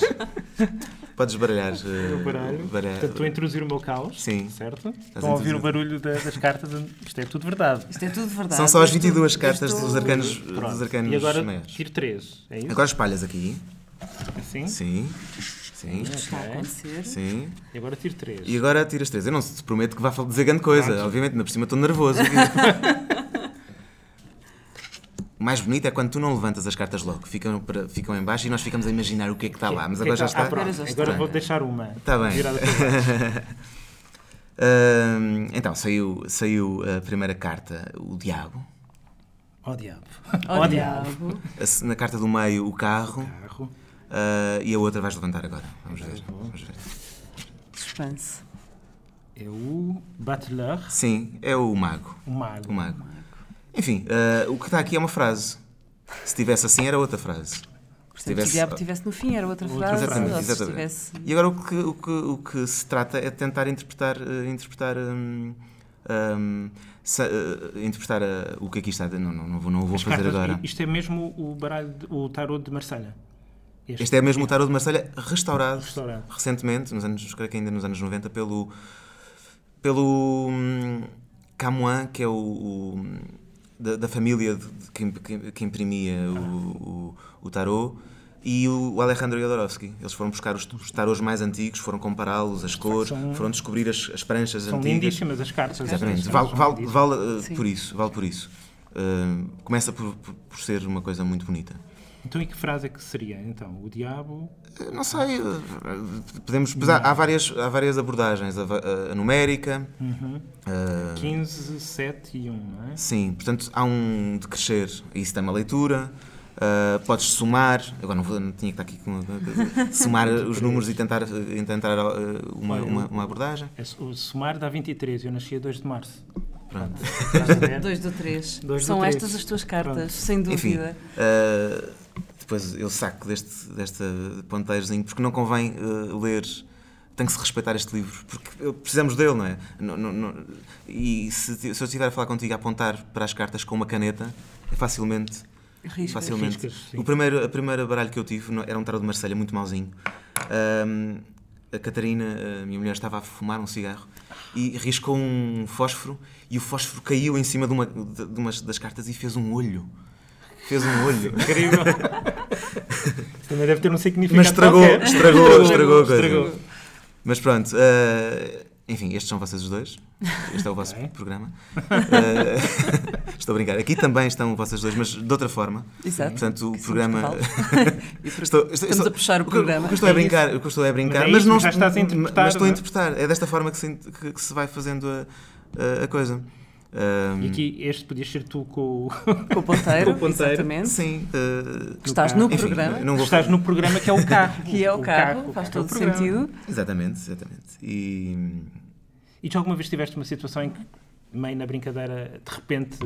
Podes baralhar. Uh, baralho. Baralhar. Portanto, estou a introduzir o meu caos. Sim. Certo? Estão a ouvir o barulho da, das cartas. Isto é tudo verdade. Isto é tudo verdade. São só as 22 estou, cartas estou... dos arcanos, dos arcanos E agora maiores. tiro 3. É isso? Agora espalhas aqui. Assim? Sim. Sim. Está a acontecer. Sim. E agora tiro 3. E agora tiras 3. Eu não te prometo que vá dizer grande coisa. Pronto. Obviamente, ainda por cima estou nervoso. [LAUGHS] O mais bonito é quando tu não levantas as cartas logo, ficam, para, ficam em baixo e nós ficamos a imaginar o que é que está lá. Mas agora já está. Ah, agora vou deixar uma. Está bem. [LAUGHS] então, saiu, saiu a primeira carta, o Diabo. Ó oh, Diabo. Ó oh, Diabo. Na carta do meio, o carro. carro. Uh, e a outra vais levantar agora. Vamos ver. Vamos ver. Suspense. É o Butler. Sim, é o mago. O mago. O mago. Enfim, uh, o que está aqui é uma frase. Se tivesse assim, era outra frase. Se tivesse, se o tivesse no fim, era outra frase. Exatamente, exatamente. Tivesse... E agora o que, o, que, o que se trata é tentar interpretar, uh, interpretar, um, um, se, uh, interpretar uh, o que aqui está. Não, não, não vou, não vou fazer cartas, agora. Isto é mesmo o baralho, o tarot de Marselha. Este, este é mesmo o tarot de Marselha restaurado, restaurado, recentemente, nos anos, creio que ainda nos anos 90, pelo, pelo um, Camoin, que é o, o da, da família de, que, que, que, imprimia o, o, o tarot e o Alejandro Jodorowsky. Eles foram buscar os, os tarôs mais antigos, foram compará-los, as cores, são, foram descobrir as, as pranchas são antigas. São lindíssimas as cartas. Exatamente. Vale, vale, vale uh, por isso. Vale por isso. Uh, começa por, por, ser uma coisa muito bonita. Então, e que frase é que seria? Então, o diabo. Não sei, eh, podemos, pois há, várias, há várias abordagens, a, a numérica, Uhum. eh, 15, 7 e 1, não é? sim, portanto há um de crescer, isso tem uma leitura, eh, podes somar, agora não, vou, não tinha que estar aqui com somar [LAUGHS] os números e tentar, e tentar eh, uma, uma, uma abordagem, É, O somar dá 23, eu nasci a 2 de março. pronto. Estás a ver? 2 do 3. Dois do São três. estas as tuas cartas, Pronto. sem Enfim, dúvida. Depois eu saco deste, desta ponteirozinho, porque não convém eh, ler, tem que se respeitar este livro, porque precisamos dele, não é? Não- não- não- e se, se eu estiver a falar contigo a apontar para as cartas com uma caneta, é facilmente. Riscas. facilmente. Riscas, o primeiro, a primeira baralho que eu tive era um tarot de Marselha muito mauzinho. Ahm, a Catarina, a minha mulher, estava a fumar um cigarro e riscou um fósforo e o fósforo caiu em cima de uma, de, de umas das cartas e fez um olho. Fez um olho. Incrível. [LAUGHS] Também deve ter um significado. Mas estragou, qualquer. estragou, estragou a coisa. Estragou. Mas pronto, eh, enfim, estes são vocês os dois. Este é o vosso programa. Eh, [LAUGHS] estou a brincar. Aqui também estão vocês dois, mas de outra forma. Exato. Portanto, o programa. [LAUGHS] Estou- estou- Estamos estou- a puxar o programa. O que eu estou a É isso. brincar, o que eu estou a brincar, Mas é mas, isso, não já estás a interpretar, Mas estou a não é? interpretar. É desta forma que se, que, que se vai fazendo a, a- a coisa. Ahm, E aqui, este podias ser tu com o. Com o [LAUGHS] ponteiro, Com o ponteiro. exatamente. sim. eh, Que estás carro. no enfim, programa, não vou Estás no programa que é o [LAUGHS] carro. que é o carro, faz é o todo programa. sentido. Exatamente, exatamente. E. E já alguma vez tiveste uma situação em que, meio na brincadeira, de repente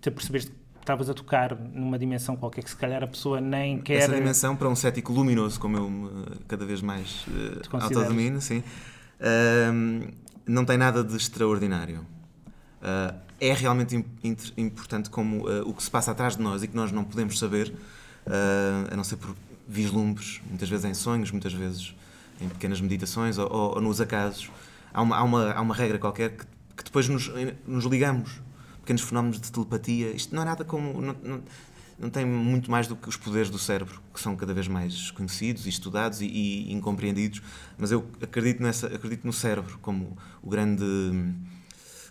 te apercebeste que estavas a tocar numa dimensão qualquer que se calhar a pessoa nem quer. Essa dimensão para um cético luminoso, como eu me cada vez mais uh, autodomino, sim, não tem nada de extraordinário. Ah, é realmente importante como ah, o que se passa atrás de nós e que nós não podemos saber, ah, a não ser por vislumbres, muitas vezes em sonhos, muitas vezes em pequenas meditações ou, ou- ou nos acasos. Há uma, há uma, há uma regra qualquer que, que depois nos, nos ligamos. Pequenos fenómenos de telepatia. Isto não é nada como. Não, não- não tem muito mais do que os poderes do cérebro, que são cada vez mais conhecidos e estudados e, e incompreendidos. Mas eu acredito, nessa, acredito no cérebro como o grande,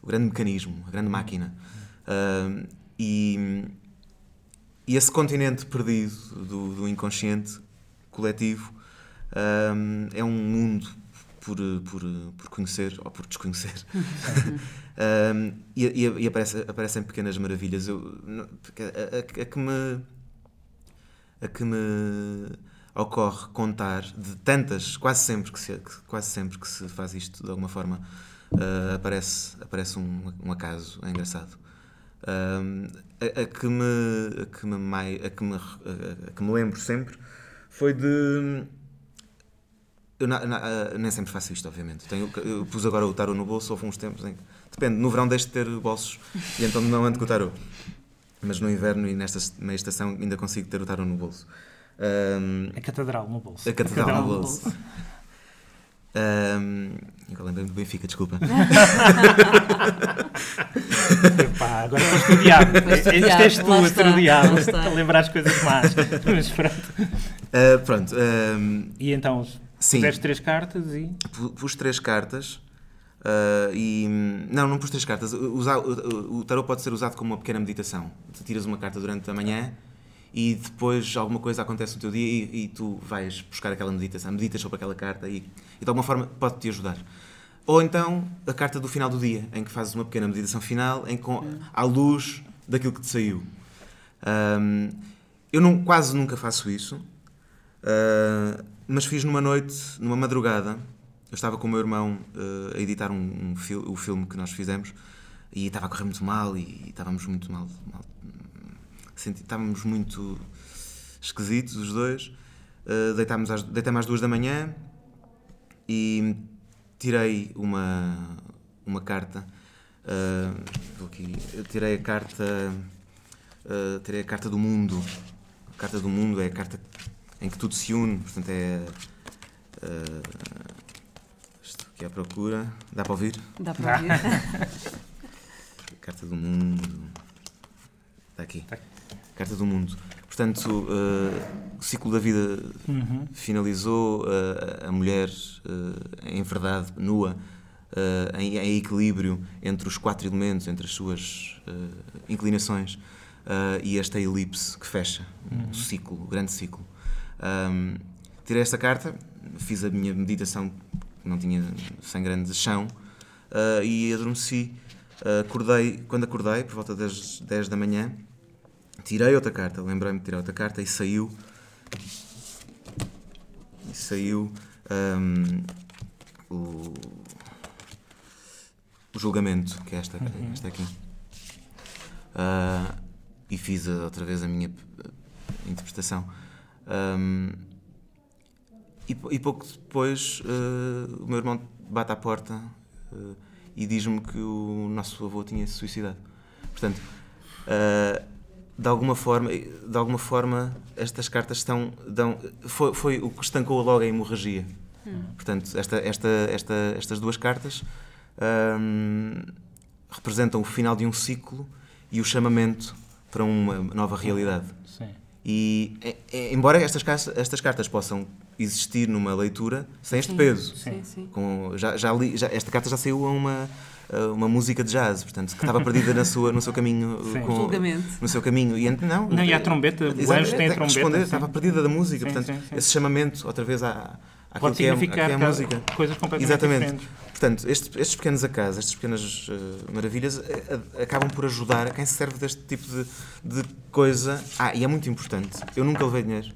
o grande mecanismo, a grande máquina. Ah, e, e esse continente perdido do, do inconsciente coletivo hum, é um mundo por, por, por conhecer ou por desconhecer. Hum, [LAUGHS] e e, e aparece, aparecem pequenas maravilhas. Eu, a, a- a que me, a que me ocorre contar de tantas, quase sempre que se, quase sempre que se faz isto de alguma forma, ah, aparece, aparece um, um acaso é engraçado. Um, a, a que me, a que me, mai- a que me, a, a que me lembro sempre foi de. Eu na- na- ah, nem sempre faço isto, obviamente. Tenho, eu pus agora o tarot no bolso, houve uns tempos em que. Depende, no verão deixo de ter bolsos e então não ando com o tarot. Mas no inverno e nesta meia estação ainda consigo ter o tarot no bolso. Um, A catedral no bolso. a catedral Catedral no no bolso. Um, agora lembrei-me do Benfica, desculpa. [LAUGHS] Epá, agora foste o diabo. Diabo, és tu lá a ser está, o diabo. A lembrar as coisas más. Mas pronto. Ah, pronto, um, E então, Sim. puseste três cartas e. Pu- pus três cartas ah, e. Não, não pus três cartas. Usa- o, o tarot pode ser usado como uma pequena meditação. Tu tiras uma carta durante a manhã e depois alguma coisa acontece no teu dia e, e tu vais buscar aquela meditação, meditas sobre aquela carta e, e de alguma forma pode-te ajudar. Ou então a carta do final do dia, em que fazes uma pequena meditação final em com, à luz daquilo que te saiu. Ahm, eu não, quase nunca faço isso, ah, mas fiz numa noite, numa madrugada. Eu estava com o meu irmão ah, a editar um, um o filme que nós fizemos e estava a correr muito mal e, e estávamos muito mal. mal estávamos muito esquisitos os dois. Ah, deitámos às, deitei-me às duas da manhã e tirei uma, uma carta. vou aqui, eu tirei a carta. ah, tirei a carta do mundo. A carta do mundo é a carta em que tudo se une, portanto é. ah, isto aqui à procura. Dá para ouvir? Dá para ouvir? [LAUGHS] Carta do mundo. Está aqui. Está aqui. Carta do mundo. Portanto, ah, o ciclo da vida Uhum. finalizou, ah, a mulher, ah, em verdade, nua, em, em equilíbrio entre os quatro elementos, entre as suas inclinações, uh, e esta elipse que fecha, um ciclo, um grande ciclo. Um, tirei esta carta, fiz a minha meditação, não tinha sem grande chão, uh, e adormeci. Uh, acordei, quando acordei, por volta das 10 da manhã, tirei outra carta, lembrei-me de tirar outra carta e saiu. E saiu um, o, o julgamento, que é esta, esta aqui. Uh, e fiz outra vez a minha interpretação. Um, e, e pouco depois uh, o meu irmão bate à porta uh, e diz-me que o nosso avô tinha se suicidado. Portanto, uh, de alguma forma, de alguma forma estas cartas estão dão, foi, foi o que estancou logo a hemorragia. Portanto, esta, esta, esta, estas duas cartas hum, representam o final de um ciclo e o chamamento para uma nova realidade. Sim. E, é- é- embora estas, estas cartas possam existir numa leitura sem este peso, Sim, sim. com, já, já li, já- esta carta já saiu a uma, uma música de jazz, portanto, que estava perdida na sua, no seu caminho. Sim. com- Julgamento. no seu caminho. E, não, Não, e a trombeta, o anjo tem a é, trombeta, responder, estava perdida da música, Sim, portanto, sim, sim. esse chamamento, outra vez, à, àquilo Pode que é, significar que é a ca- música. coisas completamente Exatamente. diferentes. Portanto, estes, estes pequenos acasos, estas pequenas eh, maravilhas eh, eh, acabam por ajudar a quem se serve deste tipo de, de coisa. Ah, e é muito importante. Eu nunca levei dinheiro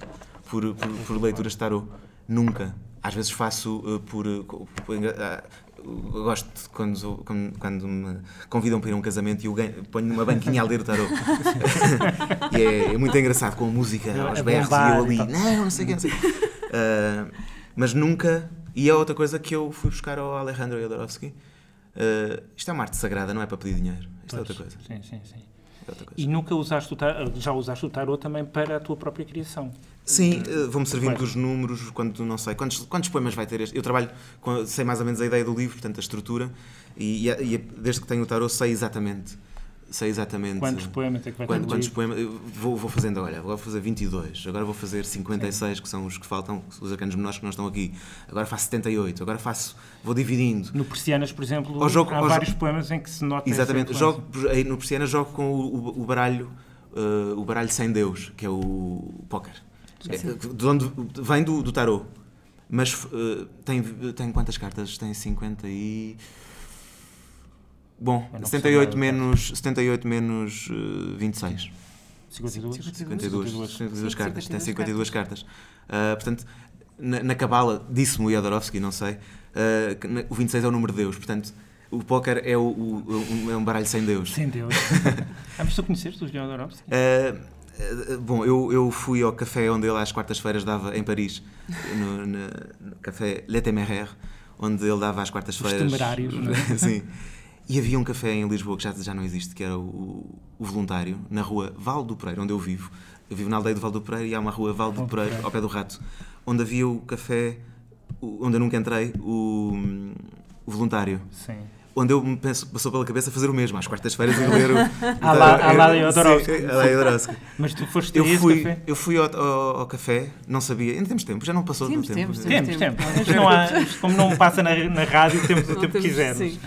por, por, por leituras de tarot. Nunca. Às vezes faço eh, por. eh, co- por eu gosto quando, quando, quando me convidam para ir a um casamento e eu ganho, ponho numa banquinha a ler o tarot. [LAUGHS] e é, é muito engraçado com a música aos A berros e eu e ali. tal. Não, não sei o que. Não sei. o quê." Ah, mas nunca. E é outra coisa que eu fui buscar ao Alejandro Jodorowsky. Ah, isto é uma arte sagrada, não é para pedir dinheiro. Isto é outra Pois, coisa. Sim, sim, sim. É outra coisa. E nunca usaste o tarot, já usaste o tarot também para a tua própria criação. Sim, eh, vou-me servindo dos números quando não sei. Quantos, quantos poemas vai ter este? Eu trabalho, com, sei mais ou menos a ideia do livro, portanto a estrutura, e, e e desde que tenho o tarot sei exatamente. Sei exatamente. Quantos poemas é que vai ter? quantos poemas. Vou, vou fazendo, olha, agora vou fazer 22, agora vou fazer 56, que são os que faltam, os arcanos menores que não estão aqui. Agora faço 78, agora faço. Vou dividindo. No Persianas, por exemplo, jogo- há vários jo- poemas em que se nota Exatamente, jogo, no Persiana jogo com o, o- o baralho, eh, o baralho sem Deus, que é o póquer. É, de onde vem do, do tarot. Mas eh, tem, tem quantas cartas? Tem 50 e. Bom, Eu não 78 percebo nada, menos, 78 menos eh, 26. 52? 52, 52 Sim, cartas. Tem 52 52 cartas. Ah, portanto, na, na Cabala, disse-me o Jodorowsky, não sei, que na- o 26 é o número de Deus. Portanto, o póquer é, o, o- o- é um baralho sem Deus. Sem Deus. [LAUGHS] ah, mas tu conheceste o Jodorowsky? Ah, bom, eu, eu fui ao café onde ele às quartas-feiras dava em Paris, no, na- no café Le Téméraire, onde ele dava às quartas-feiras. temerários, não é? [LAUGHS] Sim. E havia um café em Lisboa que já, já não existe, que era o, o Voluntário, na rua Val do Pereira, onde eu vivo. Eu vivo na aldeia do Val do Pereira e há uma rua Val do Pereira, ao pé do Rato, onde havia o café, onde eu nunca entrei, o, o Voluntário. Sim. Onde eu me penso, passou pela cabeça fazer o mesmo, às quartas-feiras ir ler o. À à la Jodorowsky. Mas tu foste Eu fui, café? eu fui ao, ao- ao café, não sabia, ainda temos tempo, já não passou Temos, do tempo. temos, Temos, Tempo. temos. Mas não há, como não passa na, na rádio, temos o tempo que quisermos. sim.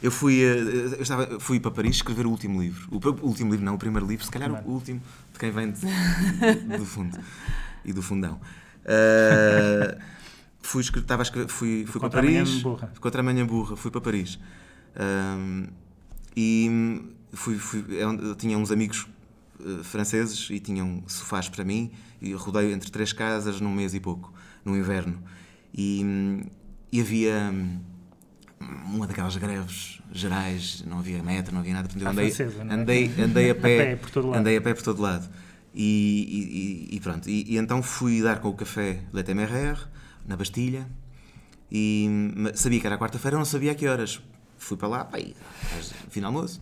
Eu fui, eh, eu estava, fui para Paris escrever o último livro. O, o último livro, não, o primeiro livro, se calhar o último, de quem vem de- [LAUGHS] do fundo e do fundão. Eh, fui, estava a escrever, fui, fui para Contra a Paris. burra. Contra a manhã burra, fui para Paris. Ahm, e fui, fui, é eu tinha uns amigos eh, franceses e tinham sofás para mim e rodei entre três casas num mês e pouco, no inverno. E, e havia hum, uma daquelas greves gerais, não havia meta, não havia nada. Portanto, eu andei, francesa, é? andei, andei [LAUGHS] a pé, pé por todo lado. andei a pé por todo lado. E, e- e- pronto, e, então fui dar com o café Le Téméraire, na Bastilha, e sabia que era quarta-feira, não sabia a que horas. Fui para lá, pai, às- de almoço,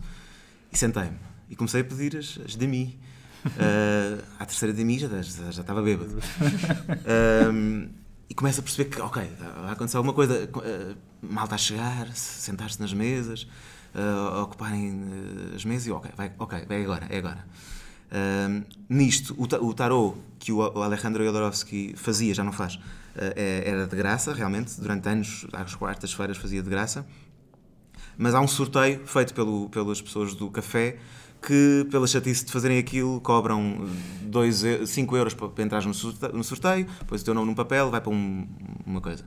e sentei-me. E comecei a pedir as, as demi. Uh, [LAUGHS] à terceira demi já, já, já estava bêbado. E começo a perceber que, ok, vai acontecer alguma coisa. Uh, malta a chegar, sentar-se nas mesas, uh, ocuparem as mesas e, ok, vai, ok, é agora, é agora. Nisto, o, o tarot que o, Alejandro Jodorowsky fazia, já não faz, era de graça, realmente, durante anos, às quartas-feiras fazia de graça. Mas há um sorteio feito pelo, pelas pessoas do café que, pela chatice de fazerem aquilo, cobram 5 euros para, para entrar no sorteio, depois o teu nome num papel vai para um- uma coisa.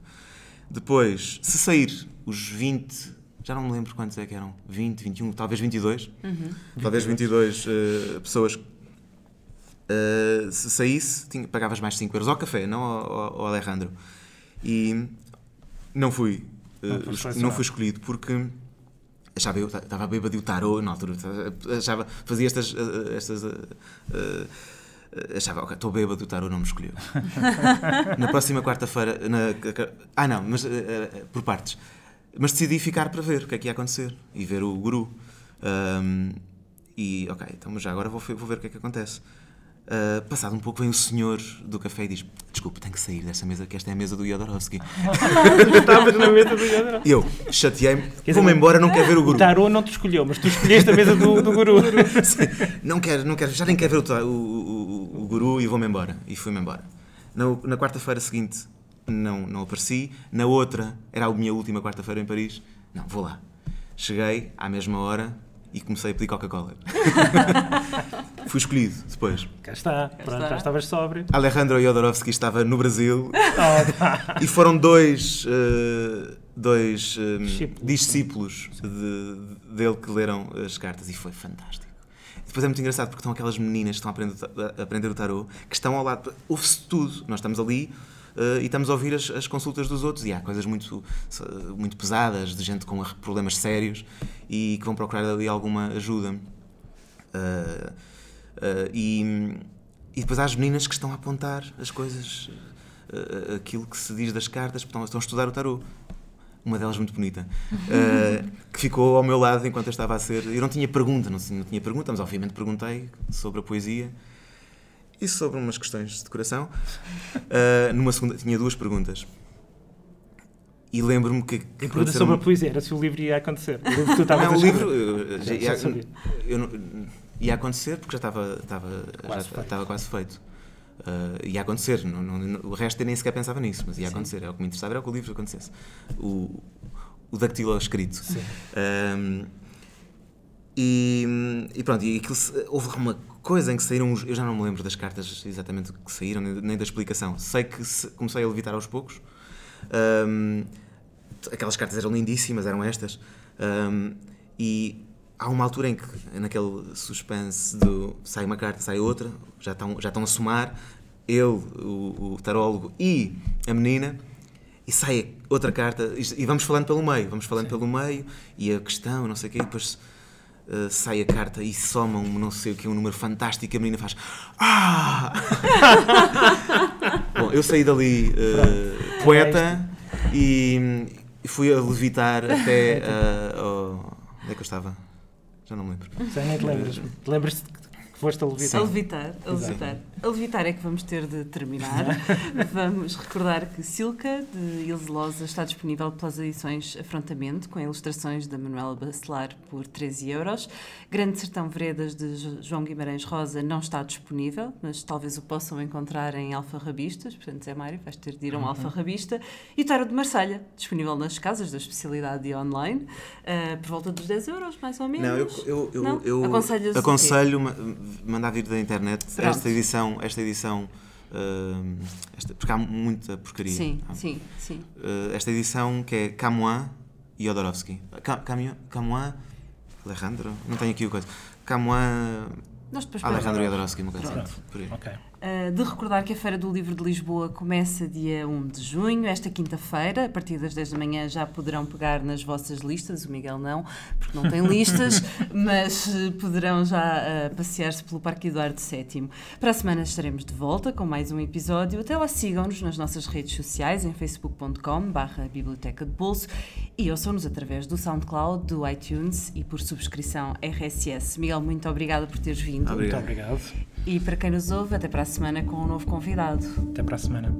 Depois, se sair os 20, já não me lembro quantos é que eram, 20, 21, talvez 22, talvez 22 eh, pessoas, eh, se saísse, tinha- pagavas mais 5 euros ao café, não ao, ao- ao Alejandro. E não fui, eh, Não não fui escolhido porque achava eu, estava bêbado de o tarô na altura, achava, fazia estas, eh, estas achava, ok, estou bêbado, o tarô não me escolheu. [LAUGHS] na próxima quarta-feira, ah não, mas por partes. Mas decidi ficar para ver o que é que ia acontecer e ver o guru. Ahm, e ok, então já agora vou, vou ver o que é que acontece. Ah, passado um pouco vem o senhor do café e diz: Desculpe, tenho que sair desta mesa, que esta é a mesa do Jodorowsky. [LAUGHS] Estavas na mesa do. E eu chateei-me, vou-me embora, não quero ver o O guru. tarô não te escolheu, mas tu escolheste a mesa do, do guru. [LAUGHS] Não quero, não quero, já nem quero ver o, o, o- o- o guru e vou-me embora. E fui-me embora. Na, na quarta-feira seguinte não, não apareci. Na outra, era a minha última quarta-feira em Paris. Não, vou lá. Cheguei à mesma hora e comecei a pedir Coca-Cola. [LAUGHS] Fui escolhido depois. Cá está, pronto, está. já estavas sóbrio. Alejandro Jodorowsky estava no Brasil Oh, [LAUGHS] pá. e foram dois, eh, dois eh, Discípulos. discípulos de- dele que leram as cartas e foi fantástico. Depois é muito engraçado porque estão aquelas meninas que estão a aprender, a aprender o tarô que estão ao lado. Ouve-se tudo. Nós estamos ali e estamos a ouvir as, as consultas dos outros e há coisas muito, muito pesadas de gente com problemas sérios e que vão procurar ali alguma ajuda. Uh, e, e depois há as meninas que estão a apontar as coisas, aquilo que se diz das cartas, estão, estão a estudar o tarô. Uma delas muito bonita, uh, que ficou ao meu lado enquanto eu estava a ser. Eu não tinha pergunta, não, não tinha pergunta, mas obviamente perguntei sobre a poesia e sobre umas questões de decoração. Uh, numa segunda, tinha duas perguntas. E lembro-me que. que A pergunta sobre a poesia era se o livro ia acontecer. O livro que tu não, o livro eu- já ia, eu ia acontecer porque já estava, estava, Quase já feito. estava quase feito. Uh, ia acontecer, não, não- o resto eu nem sequer pensava nisso, mas ia acontecer. É o que me interessava era que o livro acontecesse. O, o dactilo escrito. Um, e, e pronto, e aquilo, houve uma coisa em que saíram. os- Eu já não me lembro das cartas exatamente que saíram, nem, da explicação. Sei que se- comecei a levitar aos poucos. Um, aquelas cartas eram lindíssimas, eram estas. Um, e há uma altura em que, naquele suspense do sai uma carta, sai outra, já estão, já estão a somar, ele, o, o tarólogo e a menina, e sai outra carta, e, vamos falando pelo meio, vamos falando pelo meio, e a questão, não sei o quê, e depois. Uh, sai a carta e soma um não sei o que, um número fantástico a menina faz Ah! [LAUGHS] Bom, eu saí dali uh, poeta e, e fui a levitar até uh, [LAUGHS] ao- onde é que eu estava? Já não me lembro. Já nem te lembras. Lembras-te foste a A levitar? levitar, a levitar. A levitar é que vamos ter de terminar. [LAUGHS] vamos recordar que Silca, de Ilse Loza, está disponível pelas edições Afrontamento, com ilustrações da Manuela Bacelar por 13 euros. Grande Sertão Veredas, de Jo- João Guimarães Rosa, não está disponível, mas talvez o possam encontrar em alfarrabistas. Portanto, Zé Mário, vais ter de ir a um alfarrabista. E o Tarot de Marselha, disponível nas casas da especialidade e online, eh, por volta dos 10 euros, mais ou menos. Não, eu, eu, eu, Não? eu Aconselhas o quê? aconselho mandar vir da internet Pronto. esta edição, esta edição uh, esta- porque há muita porcaria. Sim, Há- sim, sim. uh, esta edição que é Camoin e Jodorowsky. Ca- Camoin, Camoin, Alejandro, não tenho aqui o coisa. Camoin, Alejandro Jodorowsky, uma coisa assim. Ok. Uh, de recordar que a Feira do Livro de Lisboa começa dia 1 de junho, esta quinta-feira, a partir das 10 da manhã já poderão pegar nas vossas listas, o Miguel não, porque não tem listas, [LAUGHS] mas poderão já uh, passear-se pelo Parque Eduardo VII. Para a semana estaremos de volta com mais um episódio. Até lá sigam-nos nas nossas redes sociais, em facebook.com barra Biblioteca de Bolso e ouçam-nos através do SoundCloud, do iTunes e por subscrição RSS. Miguel, muito obrigada por teres vindo. Obrigado. Muito obrigado. E para quem nos ouve, até para a semana com um novo convidado. Até para a semana.